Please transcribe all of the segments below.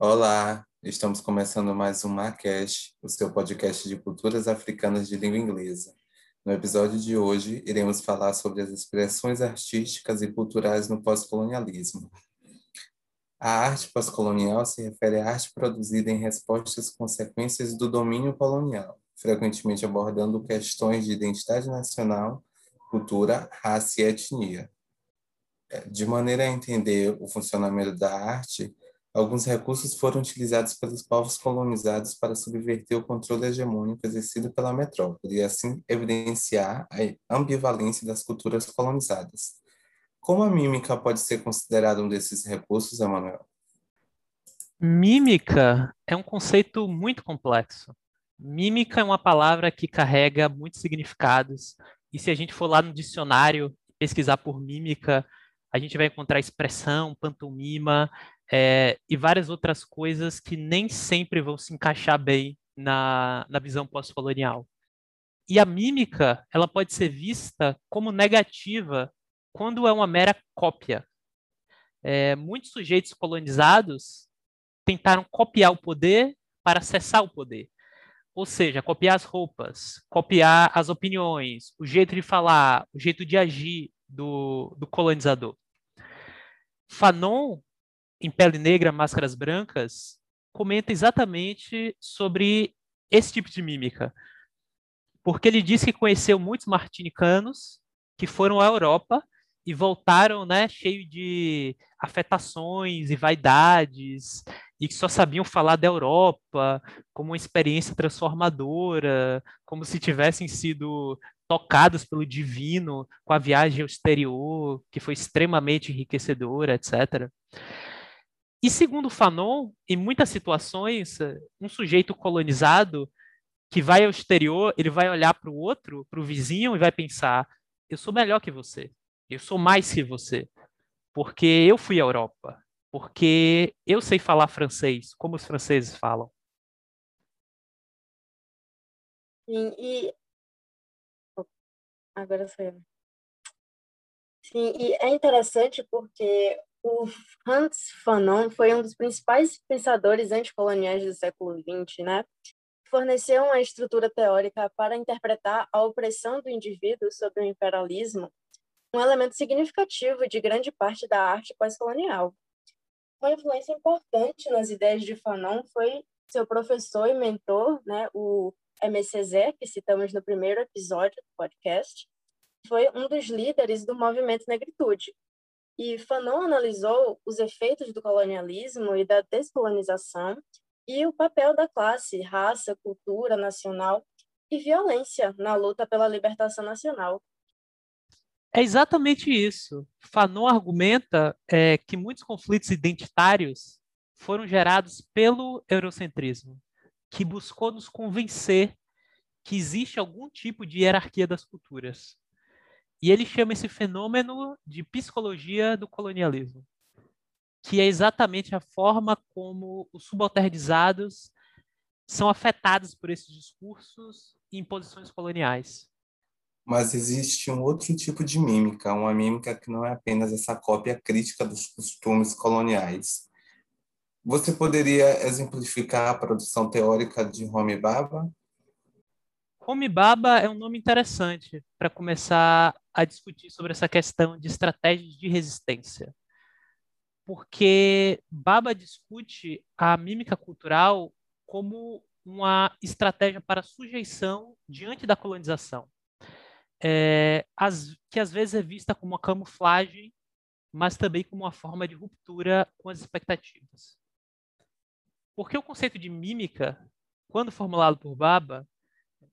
Olá, estamos começando mais um Macast, o seu podcast de culturas africanas de língua inglesa. No episódio de hoje, iremos falar sobre as expressões artísticas e culturais no pós-colonialismo. A arte pós-colonial se refere à arte produzida em resposta às consequências do domínio colonial, frequentemente abordando questões de identidade nacional, cultura, raça e etnia. De maneira a entender o funcionamento da arte, alguns recursos foram utilizados pelos povos colonizados para subverter o controle hegemônico exercido pela metrópole e assim evidenciar a ambivalência das culturas colonizadas. Como a mímica pode ser considerada um desses recursos, Emanuel? Mímica é um conceito muito complexo. Mímica é uma palavra que carrega muitos significados, e se a gente for lá no dicionário pesquisar por mímica, a gente vai encontrar expressão, pantomima é, e várias outras coisas que nem sempre vão se encaixar bem na, na visão pós-colonial. E a mímica, ela pode ser vista como negativa quando é uma mera cópia. É, muitos sujeitos colonizados tentaram copiar o poder para acessar o poder. Ou seja, copiar as roupas, copiar as opiniões, o jeito de falar, o jeito de agir do, do colonizador. Fanon, em Pele Negra, Máscaras Brancas, comenta exatamente sobre esse tipo de mímica. Porque ele diz que conheceu muitos martinicanos que foram à Europa e voltaram, né, cheio de afetações e vaidades e que só sabiam falar da Europa como uma experiência transformadora, como se tivessem sido tocados pelo divino com a viagem ao exterior, que foi extremamente enriquecedora, etc. E segundo Fanon, em muitas situações, um sujeito colonizado que vai ao exterior, ele vai olhar para o outro, para o vizinho e vai pensar: eu sou melhor que você. Eu sou mais que você. Porque eu fui à Europa. Porque eu sei falar francês, como os franceses falam. Sim, e. Agora sou eu. Sim, e é interessante porque o Hans Fanon foi um dos principais pensadores anticoloniais do século XX, né? Forneceu uma estrutura teórica para interpretar a opressão do indivíduo sobre o imperialismo um elemento significativo de grande parte da arte pós-colonial. Uma influência importante nas ideias de Fanon foi seu professor e mentor, né, o MCZ, que citamos no primeiro episódio do podcast, foi um dos líderes do movimento Negritude. E Fanon analisou os efeitos do colonialismo e da descolonização e o papel da classe, raça, cultura nacional e violência na luta pela libertação nacional. É exatamente isso. Fanon argumenta é, que muitos conflitos identitários foram gerados pelo eurocentrismo, que buscou nos convencer que existe algum tipo de hierarquia das culturas. E ele chama esse fenômeno de psicologia do colonialismo, que é exatamente a forma como os subalternizados são afetados por esses discursos e imposições coloniais. Mas existe um outro tipo de mímica, uma mímica que não é apenas essa cópia crítica dos costumes coloniais. Você poderia exemplificar a produção teórica de Homi Baba? Homi Baba é um nome interessante para começar a discutir sobre essa questão de estratégias de resistência. Porque Baba discute a mímica cultural como uma estratégia para sujeição diante da colonização é, as, que às vezes é vista como uma camuflagem, mas também como uma forma de ruptura com as expectativas. Porque o conceito de mímica, quando formulado por Baba,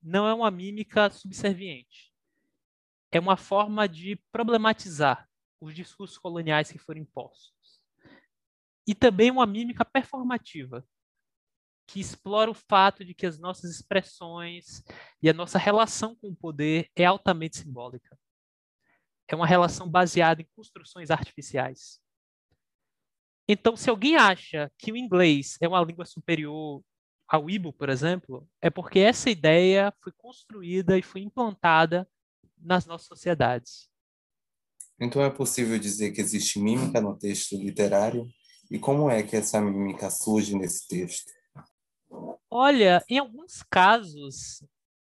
não é uma mímica subserviente. É uma forma de problematizar os discursos coloniais que foram impostos. E também uma mímica performativa, que explora o fato de que as nossas expressões e a nossa relação com o poder é altamente simbólica. É uma relação baseada em construções artificiais. Então, se alguém acha que o inglês é uma língua superior ao Ibo, por exemplo, é porque essa ideia foi construída e foi implantada nas nossas sociedades. Então é possível dizer que existe mímica no texto literário? E como é que essa mímica surge nesse texto? Olha, em alguns casos,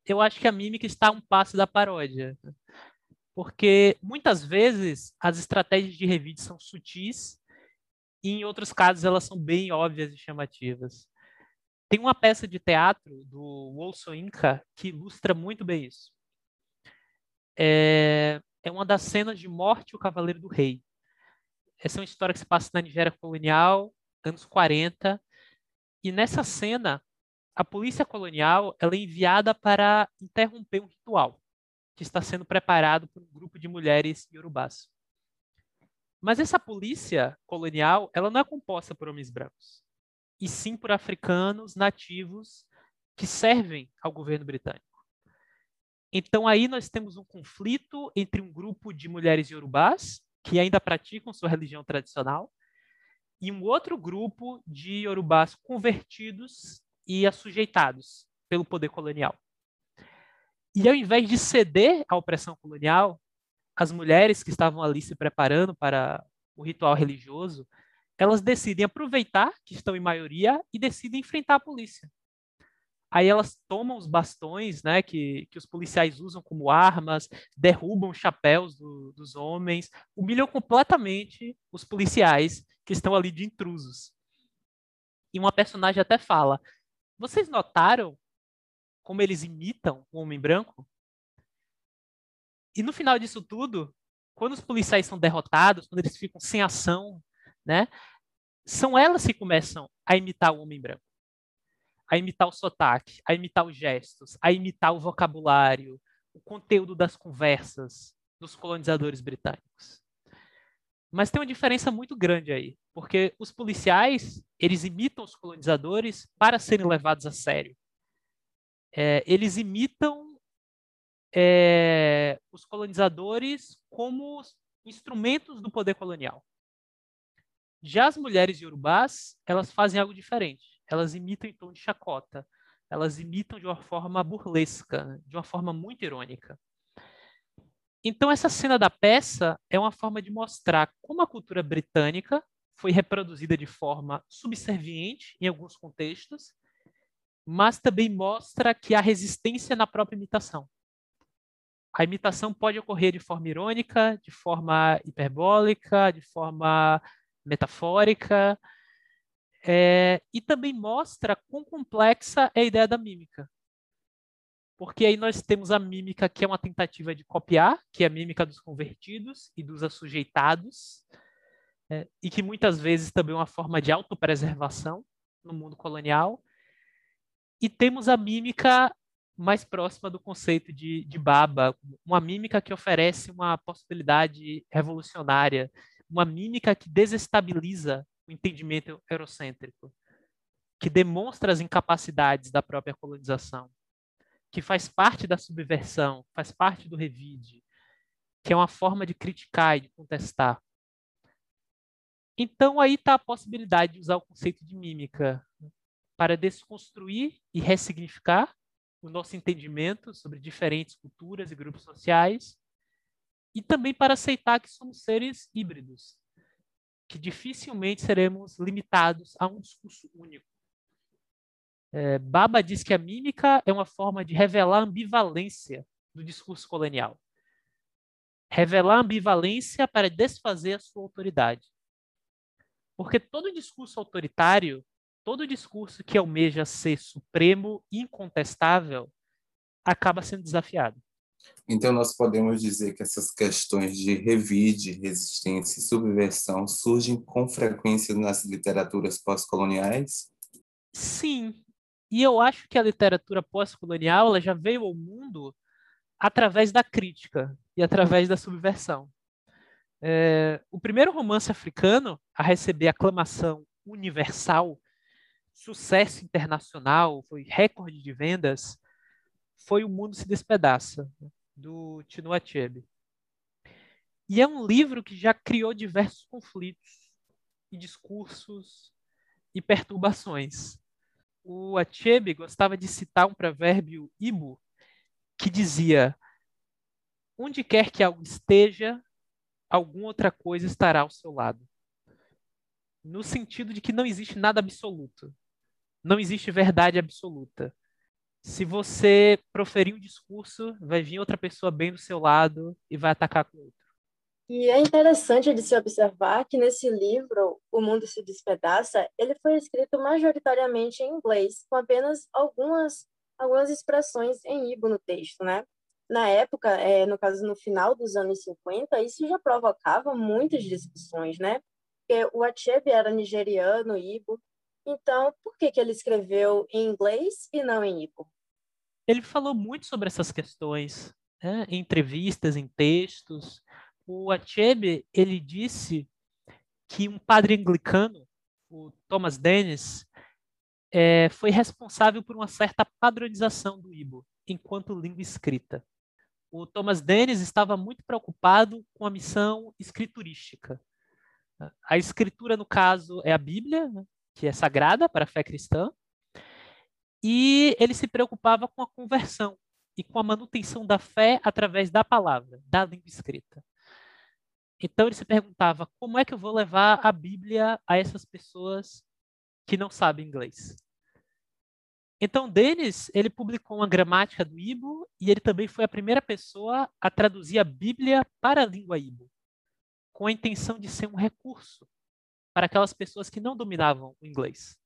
eu acho que a mímica está a um passo da paródia. Porque muitas vezes as estratégias de revide são sutis e em outros casos elas são bem óbvias e chamativas. Tem uma peça de teatro do Wolso Inca que ilustra muito bem isso. É, é uma das cenas de Morte o Cavaleiro do Rei. Essa é uma história que se passa na Nigéria colonial, anos 40, e nessa cena a polícia colonial ela é enviada para interromper um ritual que está sendo preparado por um grupo de mulheres iorubás. Mas essa polícia colonial ela não é composta por homens brancos, e sim por africanos nativos que servem ao governo britânico. Então aí nós temos um conflito entre um grupo de mulheres iorubás que ainda praticam sua religião tradicional e um outro grupo de iorubás convertidos e assujeitados pelo poder colonial. E ao invés de ceder à opressão colonial, as mulheres que estavam ali se preparando para o ritual religioso, elas decidem aproveitar que estão em maioria e decidem enfrentar a polícia. Aí elas tomam os bastões, né, que, que os policiais usam como armas, derrubam chapéus do, dos homens, humilham completamente os policiais que estão ali de intrusos. E uma personagem até fala: vocês notaram como eles imitam o homem branco? E no final disso tudo, quando os policiais são derrotados, quando eles ficam sem ação, né, são elas que começam a imitar o homem branco. A imitar o sotaque, a imitar os gestos, a imitar o vocabulário, o conteúdo das conversas dos colonizadores britânicos. Mas tem uma diferença muito grande aí, porque os policiais, eles imitam os colonizadores para serem levados a sério. É, eles imitam é, os colonizadores como instrumentos do poder colonial. Já as mulheres iorubás, elas fazem algo diferente. Elas imitam em tom de chacota. Elas imitam de uma forma burlesca, de uma forma muito irônica. Então, essa cena da peça é uma forma de mostrar como a cultura britânica foi reproduzida de forma subserviente em alguns contextos, mas também mostra que há resistência na própria imitação. A imitação pode ocorrer de forma irônica, de forma hiperbólica, de forma metafórica, é, e também mostra quão complexa é a ideia da mímica. Porque aí nós temos a mímica, que é uma tentativa de copiar, que é a mímica dos convertidos e dos assujeitados, é, e que muitas vezes também é uma forma de autopreservação no mundo colonial. E temos a mímica mais próxima do conceito de, de baba, uma mímica que oferece uma possibilidade revolucionária, uma mímica que desestabiliza o entendimento eurocêntrico, que demonstra as incapacidades da própria colonização que faz parte da subversão, faz parte do revide, que é uma forma de criticar e de contestar. Então aí está a possibilidade de usar o conceito de mímica para desconstruir e ressignificar o nosso entendimento sobre diferentes culturas e grupos sociais e também para aceitar que somos seres híbridos, que dificilmente seremos limitados a um discurso único. É, Baba diz que a mímica é uma forma de revelar a ambivalência do discurso colonial. Revelar a ambivalência para desfazer a sua autoridade. Porque todo discurso autoritário, todo discurso que almeja ser supremo incontestável, acaba sendo desafiado. Então, nós podemos dizer que essas questões de revide, resistência e subversão surgem com frequência nas literaturas pós-coloniais? Sim, e eu acho que a literatura pós-colonial já veio ao mundo através da crítica e através da subversão. É, o primeiro romance africano a receber aclamação universal, sucesso internacional, foi recorde de vendas, foi O Mundo se Despedaça, do Chinua Achebe. E é um livro que já criou diversos conflitos e discursos e perturbações o Achebe gostava de citar um provérbio Ibo que dizia: Onde quer que algo esteja, alguma outra coisa estará ao seu lado. No sentido de que não existe nada absoluto. Não existe verdade absoluta. Se você proferir um discurso, vai vir outra pessoa bem do seu lado e vai atacar com outro. E é interessante de se observar que nesse livro, O Mundo se Despedaça, ele foi escrito majoritariamente em inglês, com apenas algumas, algumas expressões em Igbo no texto, né? Na época, é, no caso, no final dos anos 50, isso já provocava muitas discussões, né? Porque o Achebe era nigeriano, Igbo, então por que, que ele escreveu em inglês e não em Igbo? Ele falou muito sobre essas questões, né? em entrevistas, em textos. O Achebe, ele disse que um padre anglicano, o Thomas Dennis, é, foi responsável por uma certa padronização do Ibo enquanto língua escrita. O Thomas Dennis estava muito preocupado com a missão escriturística. A escritura, no caso, é a Bíblia, né, que é sagrada para a fé cristã, e ele se preocupava com a conversão e com a manutenção da fé através da palavra, da língua escrita. Então ele se perguntava: como é que eu vou levar a Bíblia a essas pessoas que não sabem inglês? Então Denis ele publicou uma gramática do Ibo e ele também foi a primeira pessoa a traduzir a Bíblia para a língua Ibo, com a intenção de ser um recurso para aquelas pessoas que não dominavam o inglês.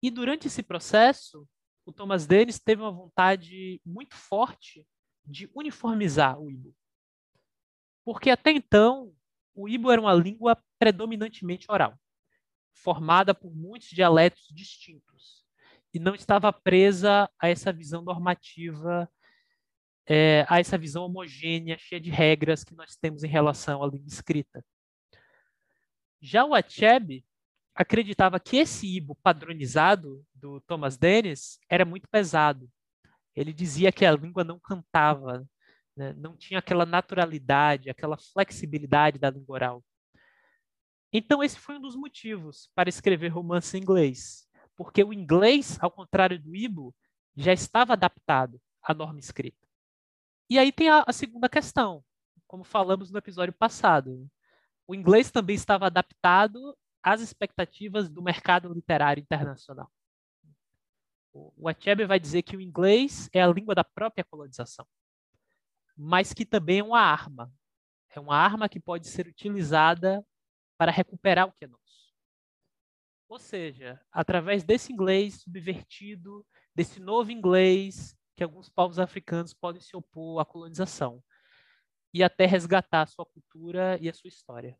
E durante esse processo, o Thomas Dennis teve uma vontade muito forte de uniformizar o Ibo. Porque até então, o Ibo era uma língua predominantemente oral, formada por muitos dialetos distintos, e não estava presa a essa visão normativa, é, a essa visão homogênea, cheia de regras que nós temos em relação à língua escrita. Já o Achebe acreditava que esse Ibo padronizado do Thomas Dennis era muito pesado. Ele dizia que a língua não cantava, né? não tinha aquela naturalidade, aquela flexibilidade da língua oral. Então, esse foi um dos motivos para escrever romance em inglês, porque o inglês, ao contrário do Ibo, já estava adaptado à norma escrita. E aí tem a, a segunda questão, como falamos no episódio passado. O inglês também estava adaptado às expectativas do mercado literário internacional. O Achebe vai dizer que o inglês é a língua da própria colonização, mas que também é uma arma. É uma arma que pode ser utilizada para recuperar o que é nosso. Ou seja, através desse inglês subvertido, desse novo inglês, que alguns povos africanos podem se opor à colonização e até resgatar a sua cultura e a sua história.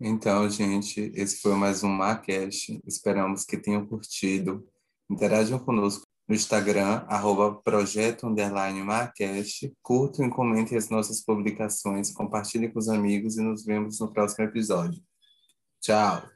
Então, gente, esse foi mais um Macast. Esperamos que tenham curtido. Interajam conosco no Instagram, arroba projeto. Curtam e comentem as nossas publicações, compartilhem com os amigos e nos vemos no próximo episódio. Tchau!